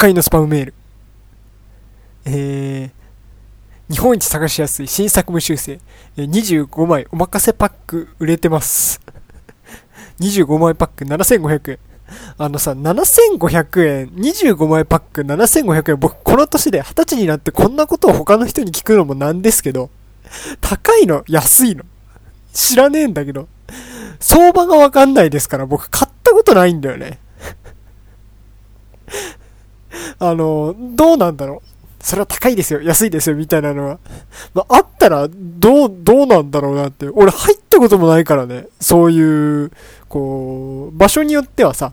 回のスパムメール。えー、日本一探しやすい新作無修正、25枚おまかせパック売れてます。25枚パック7500円。あのさ、7500円、25枚パック7500円、僕この年で20歳になってこんなことを他の人に聞くのもなんですけど、高いの？安いの？知らねえんだけど、相場がわかんないですから僕買ったことないんだよね。あの、どうなんだろう。それは高いですよ、安いですよ、みたいなのは。まあ、あったら、どう、どうなんだろうなって。俺入ったこともないからね。そういう、こう、場所によってはさ、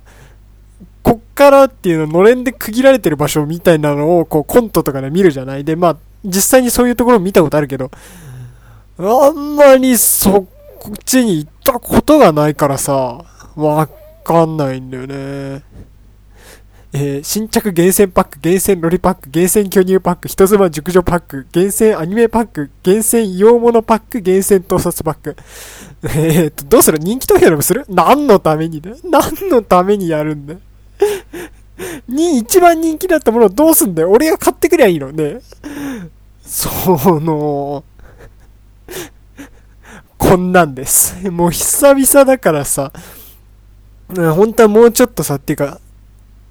こっからっていうののれんで区切られてる場所みたいなのを、こう、コントとかで見るじゃないで、まあ、実際にそういうところ見たことあるけど、あんまりそっちに行ったことがないからさ、わかんないんだよね。えー、新着厳選パック、厳選ロリパック、厳選巨乳パック、人妻熟女パック、厳選アニメパック、厳選洋物パック、厳選盗撮パック。えー、と、どうする？人気投票でもする？何のためにね何のためにやるんだ？に、一番人気だったものをどうすんだよ？俺が買ってくりゃいいの？ね？その、こんなんです。もう久々だからさ、本当はもうちょっとさ、っていうか、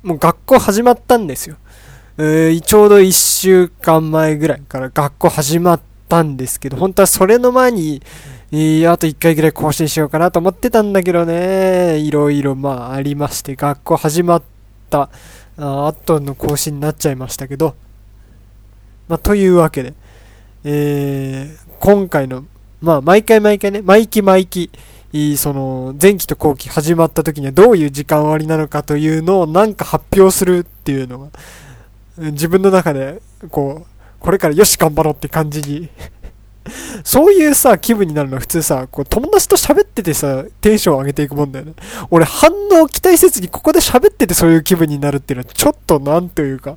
もう学校始まったんですよ。えー、ちょうど1週間前ぐらいから学校始まったんですけど、本当はそれの前に、えー、あと1回ぐらい更新しようかなと思ってたんだけどね、いろいろまあありまして、学校始まった後の更新になっちゃいましたけど、まあというわけで、えー、今回の、まあ毎回毎回ね、毎期毎期、その前期と後期始まった時にはどういう時間割なのかというのをなんか発表するっていうのが自分の中でこうこれからよし頑張ろうって感じに そういうさ、気分になるのは普通さ、こう友達と喋っててさ、テンションを上げていくもんだよね。俺反応を期待せずにここで喋っててそういう気分になるっていうのはちょっとなんというか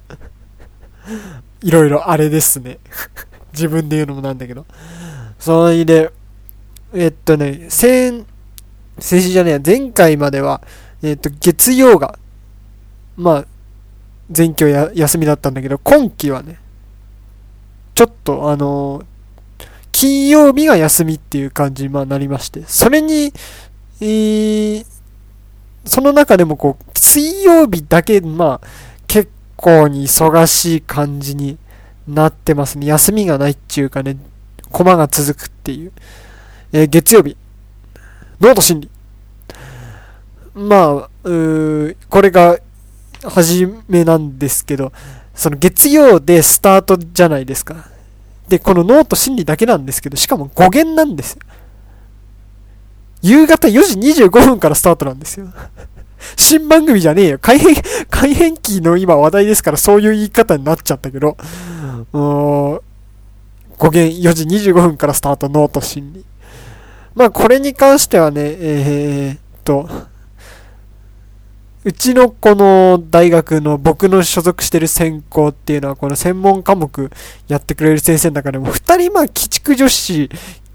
いろいろあれですね 自分で言うのもなんだけど。それで、えっとね、先、先週じゃねえや、前回までは、えっと、月曜が、まあ、全教や休みだったんだけど、今期はね、ちょっとあのー、金曜日が休みっていう感じにまあなりまして、それに、えー、その中でもこう、水曜日だけ、まあ、結構に忙しい感じになってますね。休みがないっていうかね、コマが続くっていう。えー、月曜日、ノート心理。まあ、うこれが、初めなんですけど、その月曜でスタートじゃないですか。で、このノート心理だけなんですけど、しかも5限なんですよ。夕方4時25分からスタートなんですよ。新番組じゃねえよ。改変、改変期の今話題ですからそういう言い方になっちゃったけど、うん語源4時25分からスタートノート心理。まあこれに関してはね、えー、っと、うちのこの大学の僕の所属してる専攻っていうのはこの専門科目やってくれる先生の中でも二人まあ鬼畜女子、鬼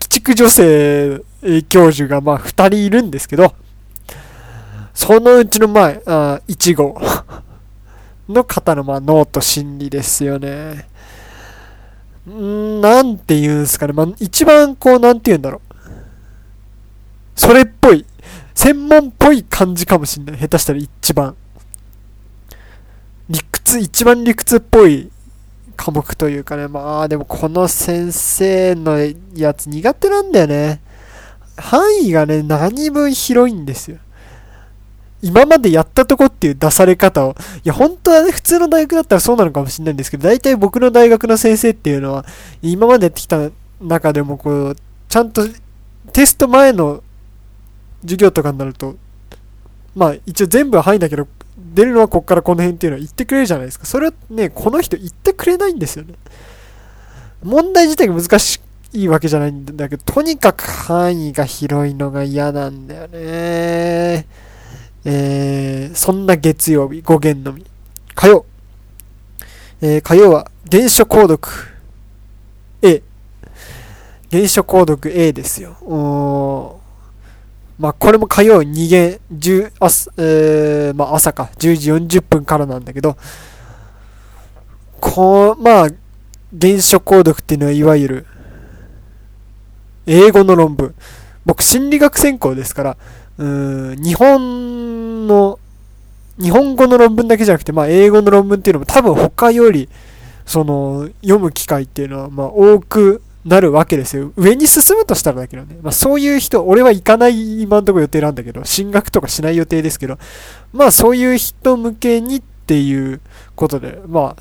畜女性教授がまあ二人いるんですけど、そのうちの前、あ1号の方のまあノート心理ですよね。んなんて言うんすかね。まあ一番こうなんて言うんだろう。それっぽい、専門っぽい感じかもしんない。下手したら一番。理屈、一番理屈っぽい科目というかね。まあでもこの先生のやつ苦手なんだよね。範囲がね、何分広いんですよ。今までやったとこっていう出され方を、いや、本当はね、普通の大学だったらそうなのかもしれないんですけど、大体僕の大学の先生っていうのは、今までやってきた中でも、こう、ちゃんとテスト前の授業とかになると、まあ一応全部は範囲だけど、出るのはこっからこの辺っていうのは言ってくれるじゃないですか。それはね、この人言ってくれないんですよね。問題自体が難しいわけじゃないんだけど、とにかく範囲が広いのが嫌なんだよね。えー、そんな月曜日、語源のみ。火曜。えー、火曜は、原書購読 A。原書購読 A ですよ。おまあ、これも火曜2限、10、朝、えー、まあ、朝か、10時40分からなんだけど、こう、まあ、原書購読っていうのは、いわゆる、英語の論文。僕、心理学専攻ですから、うん、日本の、日本語の論文だけじゃなくて、まあ、英語の論文っていうのも多分他より、その、読む機会っていうのは、まあ、多くなるわけですよ。上に進むとしたらだけどね。まあ、そういう人、俺は行かない今んとこ予定なんだけど、進学とかしない予定ですけど、まあ、そういう人向けにっていうことで、ま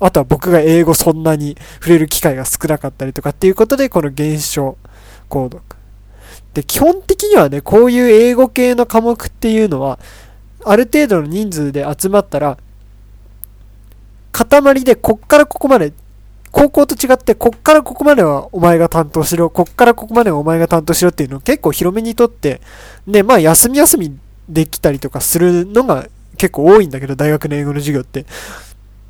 あ、あとは僕が英語そんなに触れる機会が少なかったりとかっていうことで、この現象購読。で、基本的にはね、こういう英語系の科目っていうのは、ある程度の人数で集まったら、塊でこっからここまで、高校と違ってこっからここまではお前が担当しろ、こっからここまではお前が担当しろっていうのを結構広めにとって、で、まあ休み休みできたりとかするのが結構多いんだけど、大学の英語の授業って。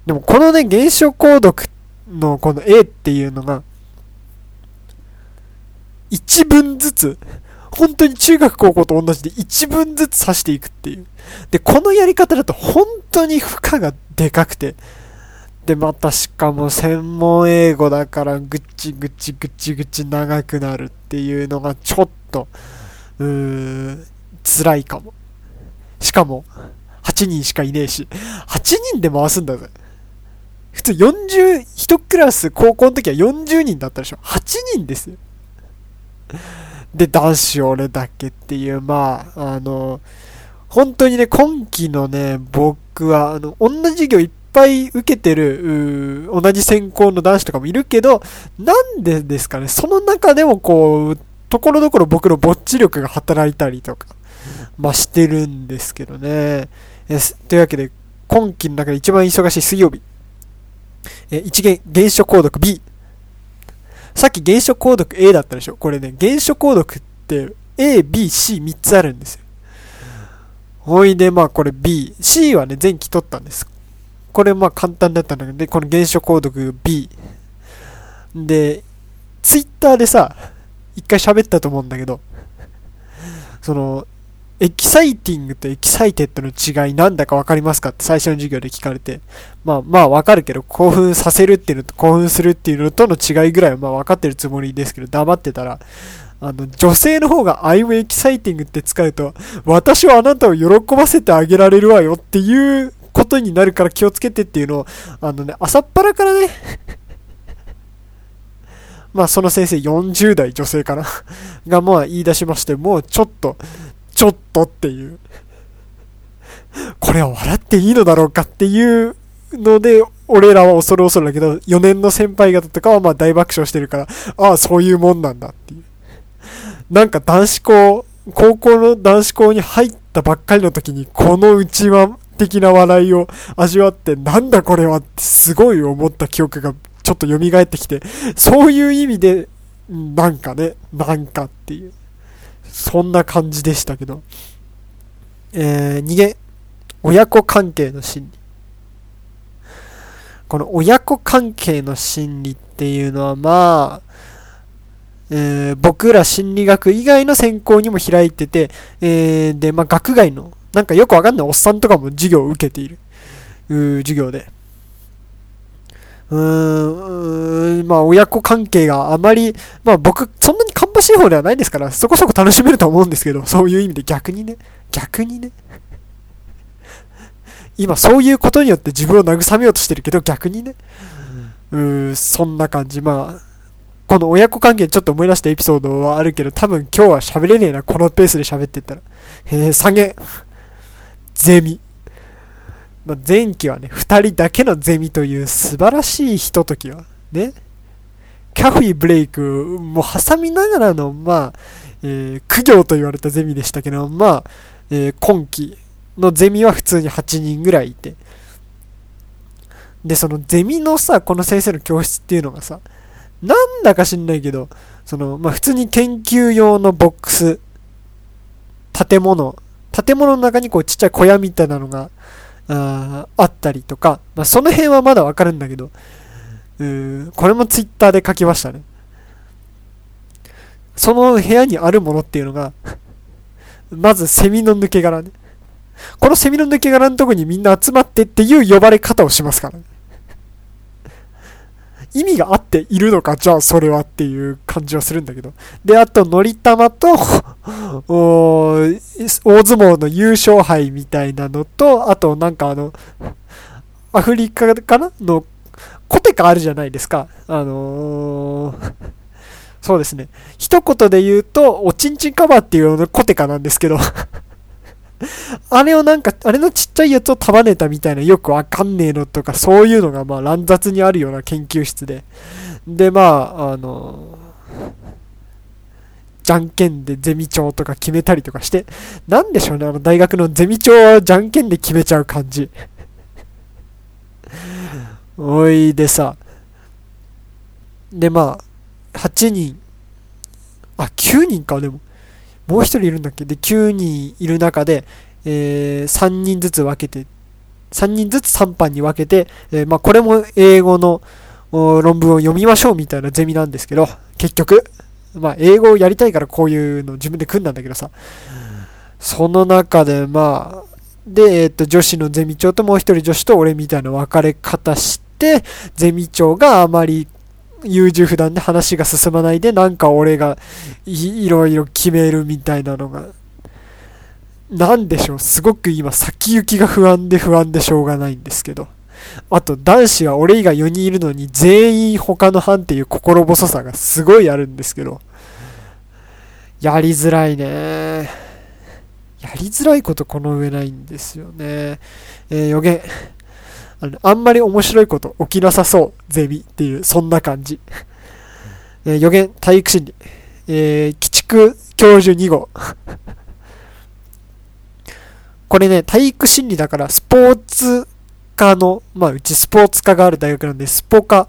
でもこのね、現象購読のこの A っていうのが、一文ずつ、本当に中学高校と同じで一文ずつ刺していくっていう。で、このやり方だと本当に負荷がでかくて、で、またしかも専門英語だからぐっちぐちぐちぐち長くなるっていうのがちょっと、うーん、辛いかも。しかも、8人しかいねえし、8人で回すんだぜ。普通40、1クラス高校の時は40人だったでしょ。8人ですよ。で、男子俺だけっていう、まあ、あの、本当にね、今期のね、僕は、あの、同じ授業いっぱい受けてる、同じ専攻の男子とかもいるけど、なんでですかね、その中でもこう、ところどころ僕のぼっち力が働いたりとか、まあしてるんですけどね。えというわけで、今期の中で一番忙しい水曜日。え、一元、原書購読 B。さっき原書購読 A だったでしょ？これね、原書購読って A、B、C3 つあるんですよ。ほいで、まあこれ B。C はね、前期取ったんです。これまあ簡単だったんだけど、で、この原書購読 B。で、ツイッターでさ、一回喋ったと思うんだけど、その、 exciting と excited の違いなんだかわかりますか？って最初の授業で聞かれて、まあまあわかるけど、興奮させるっていうのと興奮するっていうのとの違いぐらいはまあわかってるつもりですけど、黙ってたら、あの、女性の方が I'm exciting って使うと、私はあなたを喜ばせてあげられるわよっていうことになるから気をつけてっていうのを、あのね、朝っぱらからね まあその先生40代女性かな がまあ言い出しまして、もうちょっと、ちょっとっていう。これは笑っていいのだろうかっていうので、俺らは恐る恐るだけど、4年の先輩方とかはまあ大爆笑してるから、ああ、そういうもんなんだっていう。なんか男子校、高校の男子校に入ったばっかりの時に、この内輪的な笑いを味わって、なんだこれはってすごい思った記憶がちょっと蘇ってきて、そういう意味で、なんかね、なんかっていう。そんな感じでしたけど。えー、逃げ、親子関係の心理。この親子関係の心理っていうのは、まあ、えー、僕ら心理学以外の専攻にも開いてて、えー、で、まあ、学外の、なんかよくわかんないおっさんとかも授業を受けている、う授業で。うーん、まあ親子関係があまり、まあ僕、そんなに芳しい方ではないですから、そこそこ楽しめると思うんですけど、そういう意味で逆にね、逆にね。今そういうことによって自分を慰めようとしてるけど、逆にね。うーんそんな感じ。まあ、この親子関係ちょっと思い出したエピソードはあるけど、多分今日は喋れねえな、このペースで喋ってったら。へえ、下げ。ゼミ。まあ、前期はね、二人だけのゼミという素晴らしいひとときは、ね、キャフィーブレイクも挟みながらの、まあ、えー、苦行と言われたゼミでしたけど、まあ、えー、今期のゼミは普通に8人ぐらいいて、で、そのゼミのさ、この先生の教室っていうのがさ、なんだか知んないけど、その、まあ、普通に研究用のボックス、建物、建物の中にこうちっちゃい小屋みたいなのがああったりとか、まあ、その辺はまだわかるんだけど、うーこれもツイッターで書きましたね。その部屋にあるものっていうのが まずセミの抜け殻ね。このセミの抜け殻のとこにみんな集まってっていう呼ばれ方をしますからね。意味があっているのか、じゃあそれはっていう感じはするんだけど。で、あと、のりたまと、大相撲の優勝杯みたいなのと、あと、なんかあの、アフリカかなの、コテカあるじゃないですか。あのー、そうですね。一言で言うと、おちんちんカバーっていうのコテカなんですけど あれをなんか、あれのちっちゃいやつを束ねたみたいなよくわかんねえのとか、そういうのがまあ乱雑にあるような研究室で。で、まあ、あのじゃんけんでゼミ長とか決めたりとかして、なんでしょうね、あの大学のゼミ長はじゃんけんで決めちゃう感じ。おいでさ、でまあ、8人、あ、9人か、でも。もう1人いるんだっけ？で、9人いる中で、えー、3人ずつ分けて、3人ずつ3班に分けて、えー、まあ、これも英語の論文を読みましょうみたいなゼミなんですけど、結局、まあ、英語をやりたいからこういうの自分で組んだんだけどさ、その中で、まあ、で、えっ、ー、と、女子のゼミ長ともう一人女子と俺みたいな分かれ方して、ゼミ長があまり優柔不断で話が進まないで、なんか俺がいろいろ決めるみたいなのが、なんでしょう、すごく今先行きが不安で不安でしょうがないんですけど。あと男子は俺以外4人いるのに全員他の班っていう心細さがすごいあるんですけど。やりづらいね。やりづらいことこの上ないんですよね。えー、予言。あの、あんまり面白いこと起きなさそう、ゼミっていう、そんな感じ。えー、予言、体育心理。えー、鬼畜教授2号。これね、体育心理だから、スポーツ科の、まあ、うちスポーツ科がある大学なんで、スポ科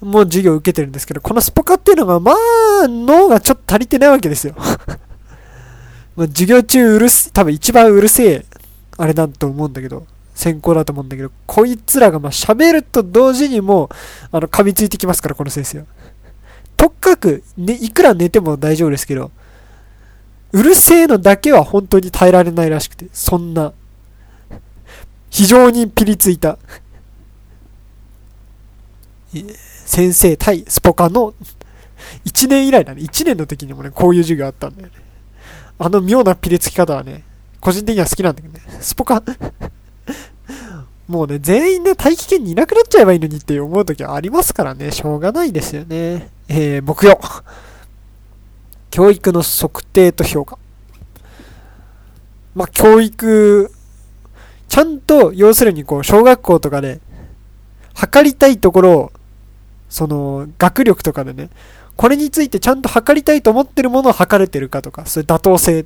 も授業受けてるんですけど、このスポ科っていうのが、まあ、脳がちょっと足りてないわけですよ。まあ、授業中うるす、多分一番うるせえ、あれだと思うんだけど、先行だと思うんだけど、こいつらがまあ喋ると同時にもあの噛みついてきますから、この先生は。とっかく、ね、いくら寝ても大丈夫ですけど、うるせえのだけは本当に耐えられないらしくて、そんな、非常にピリついた、先生対スポカの1年以来だね。1年の時にもね、こういう授業あったんだよね。あの妙なピリつき方はね、個人的には好きなんだけどね。スポカ もうね、全員で大気圏にいなくなっちゃえばいいのにって思う時はありますからね、しょうがないですよね。えー、目標。教育の測定と評価。まあ、教育、ちゃんと、要するにこう、小学校とかで、測りたいところを、その、学力とかでね、これについてちゃんと測りたいと思ってるものを測れてるかとか、そういう妥当性。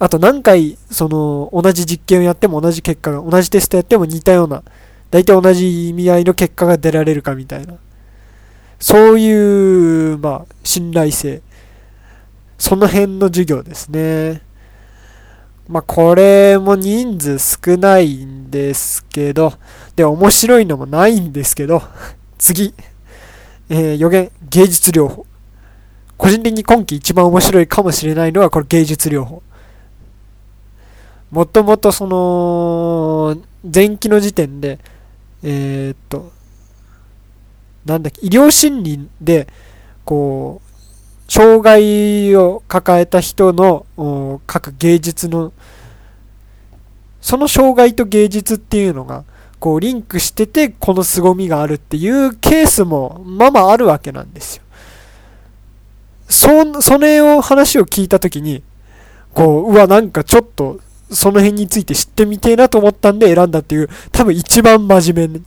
あと何回、その、同じ実験をやっても同じ結果が、同じテストやっても似たような、大体同じ意味合いの結果が出られるかみたいな。そういう、まあ、信頼性。その辺の授業ですね。まあ、これも人数少ないんですけど、で、面白いのもないんですけど、次。えー、予言、芸術療法。個人的に今季一番面白いかもしれないのは、これ芸術療法。もともとその、前期の時点で、えー、っと、なんだっけ、医療心理で、こう、障害を抱えた人の各芸術の、その障害と芸術っていうのが、こうリンクしてて、この凄みがあるっていうケースも、まあまああるわけなんですよ。そ、それを話を聞いたときに、こう、うわ、なんかちょっとその辺について知ってみてえなと思ったんで選んだっていう、多分一番真面目に、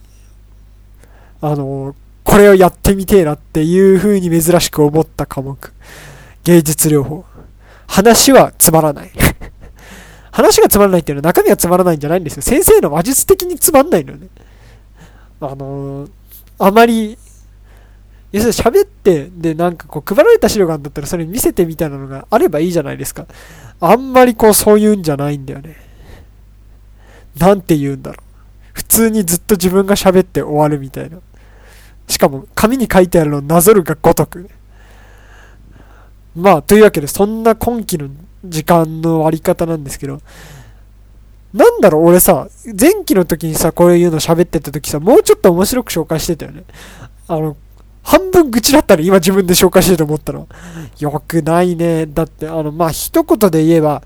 あの、これをやってみてえなっていう風に珍しく思った科目。芸術療法。話はつまらない。話がつまらないっていうのは中身はつまらないんじゃないんですよ。先生の話術的につまんないのよね。あのあまり、要するに喋って、で、なんかこう配られた資料があるんだったらそれ見せてみたいなのがあればいいじゃないですか。あんまりこうそういうんじゃないんだよね。なんて言うんだろう。普通にずっと自分が喋って終わるみたいな。しかも紙に書いてあるのをなぞるがごとく。まあ、というわけで、そんな今期の時間の割り方なんですけど、なんだろう、俺さ、前期の時にさ、こういうの喋ってた時さ、もうちょっと面白く紹介してたよね。あの、半分愚痴だったら今自分で紹介してると思ったの？よくないね。だって、あの、まあ、一言で言えば、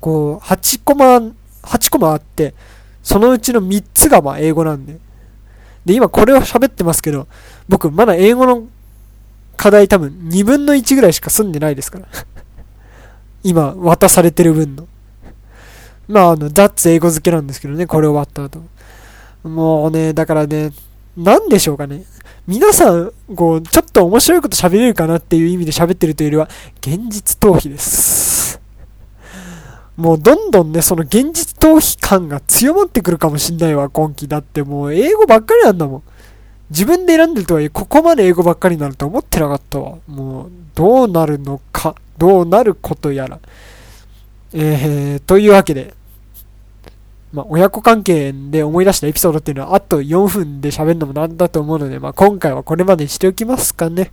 こう、8コマ、8コマあって、そのうちの3つがま英語なんで。で、今これを喋ってますけど、僕まだ英語の課題多分2分の1ぐらいしか済んでないですから。今渡されてる分の。まあ、あの、ザッツ英語付けなんですけどね、これ終わった後。もうね、だからね、なんでしょうかね。皆さん、こう、ちょっと面白いこと喋れるかなっていう意味で喋ってるというよりは、現実逃避です。もうどんどんね、その現実逃避感が強まってくるかもしんないわ、今季。だってもう英語ばっかりなんだもん。自分で選んでるとはいえ、ここまで英語ばっかりになると思ってなかったわ。もう、どうなるのか、どうなることやら。えー、というわけで、まあ、親子関係で思い出したエピソードっていうのは、あと4分で喋るのもなんだと思うので、まあ、今回はこれまでにしておきますかね。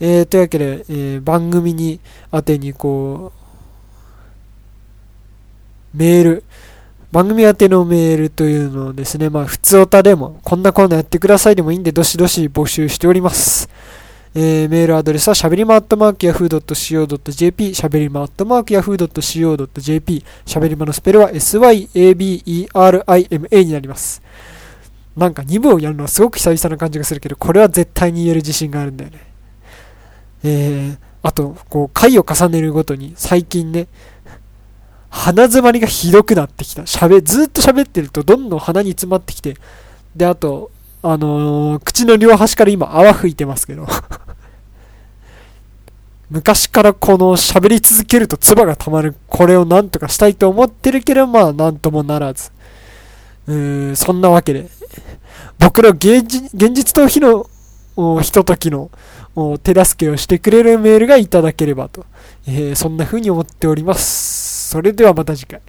えー、というわけで、えー、番組に宛てにこう、メール、番組宛てのメールというのをですね、まあ、普通おたでも、こんなコーナーやってくださいでもいいんで、どしどし募集しております。えー、メールアドレスはしゃべりまアットマークヤフー .co.jp しゃべりまアットマークヤフー .co.jp しゃべりまのスペルは syaberima になります。なんか2部をやるのはすごく久々な感じがするけど、これは絶対に言える自信があるんだよね。えー、あと、こう、回を重ねるごとに、最近ね、鼻詰まりがひどくなってきた。喋、ずっと喋ってるとどんどん鼻に詰まってきて、で、あと、あのー、口の両端から今泡吹いてますけど 昔からこの喋り続けると唾が溜まる、これをなんとかしたいと思ってるけど、まあなんともならず。うーん、そんなわけで、僕ら現実逃避のひとときの手助けをしてくれるメールがいただければと、えー、そんな風に思っております。それではまた次回。